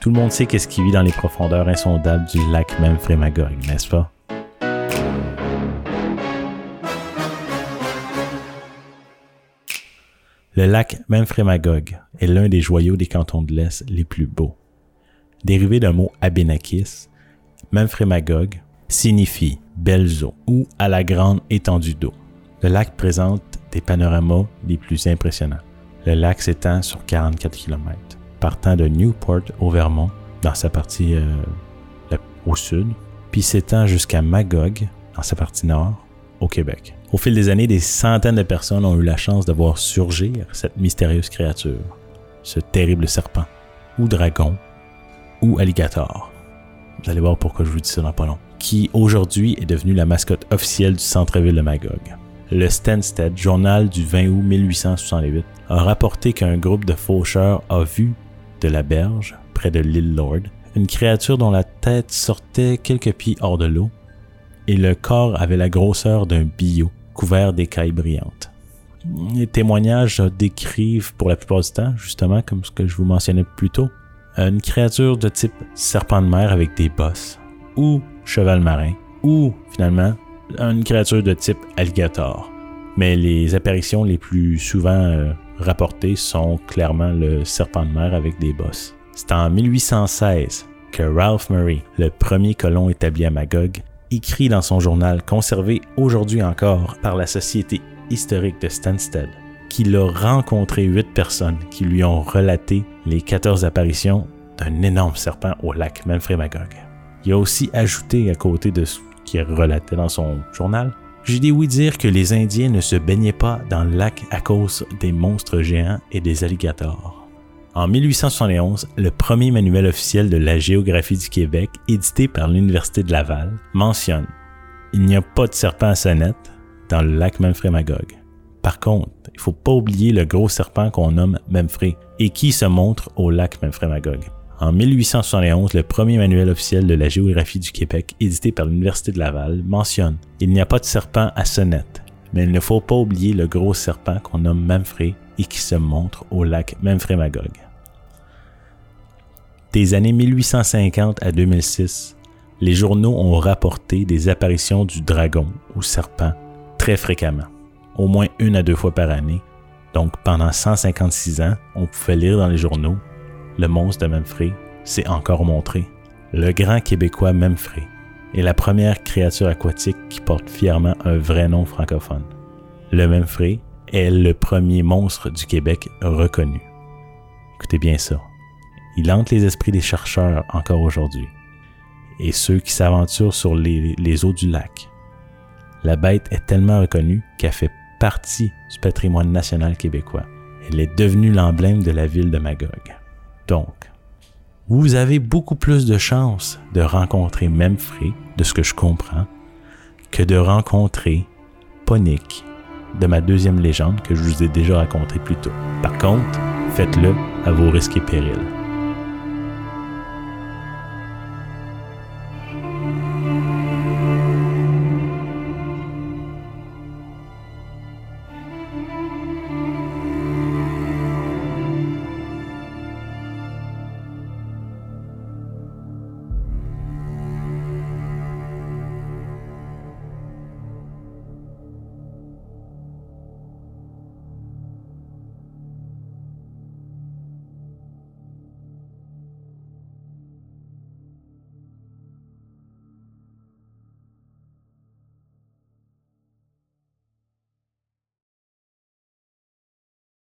Tout le monde sait qu'est-ce qui vit dans les profondeurs insondables du lac Memphremagog, n'est-ce pas? Le lac Memphremagog est l'un des joyaux des cantons de l'Est les plus beaux. Dérivé d'un mot abénakis, Memphremagog signifie belles eaux ou à la grande étendue d'eau. Le lac présente des panoramas les plus impressionnants. Le lac s'étend sur 44 km, partant de Newport au Vermont, dans sa partie euh, au sud, puis s'étend jusqu'à Magog, dans sa partie nord, au Québec. Au fil des années, des centaines de personnes ont eu la chance de voir surgir cette mystérieuse créature, ce terrible serpent, ou dragon, ou alligator. Vous allez voir pourquoi je vous dis ça dans pas long. Qui aujourd'hui est devenu la mascotte officielle du centre-ville de Magog le Stansted, journal du 20 août 1868, a rapporté qu'un groupe de faucheurs a vu de la berge, près de l'île Lord, une créature dont la tête sortait quelques pieds hors de l'eau et le corps avait la grosseur d'un billot couvert d'écailles brillantes. Les témoignages décrivent pour la plupart du temps, justement comme ce que je vous mentionnais plus tôt, une créature de type serpent de mer avec des bosses, ou cheval marin, ou finalement une créature de type alligator. Mais les apparitions les plus souvent euh, rapportées sont clairement le serpent de mer avec des bosses. C'est en 1816 que Ralph Murray, le premier colon établi à Magog, écrit dans son journal conservé aujourd'hui encore par la Société historique de Stansted qu'il a rencontré huit personnes qui lui ont relaté les 14 apparitions d'un énorme serpent au lac Magog. Il a aussi ajouté à côté de qui relatait dans son journal, j'ai dit oui dire que les Indiens ne se baignaient pas dans le lac à cause des monstres géants et des alligators. En 1871, le premier manuel officiel de la géographie du Québec, édité par l'Université de Laval, mentionne Il n'y a pas de serpent à sonnette dans le lac Memphremagog. Par contre, il faut pas oublier le gros serpent qu'on nomme Memphré et qui se montre au lac Memphremagog. En 1871, le premier manuel officiel de la géographie du Québec, édité par l'Université de Laval, mentionne Il n'y a pas de serpent à sonnette, mais il ne faut pas oublier le gros serpent qu'on nomme Memphré et qui se montre au lac Memphremagog. Des années 1850 à 2006, les journaux ont rapporté des apparitions du dragon ou serpent très fréquemment, au moins une à deux fois par année. Donc pendant 156 ans, on pouvait lire dans les journaux le monstre de Memphray s'est encore montré. Le grand Québécois Memphray est la première créature aquatique qui porte fièrement un vrai nom francophone. Le Memphray est le premier monstre du Québec reconnu. Écoutez bien ça. Il hante les esprits des chercheurs encore aujourd'hui et ceux qui s'aventurent sur les, les eaux du lac. La bête est tellement reconnue qu'elle fait partie du patrimoine national québécois. Elle est devenue l'emblème de la ville de Magog. Donc, vous avez beaucoup plus de chances de rencontrer Memphray, de ce que je comprends, que de rencontrer Ponic, de ma deuxième légende que je vous ai déjà raconté plus tôt. Par contre, faites-le à vos risques et périls.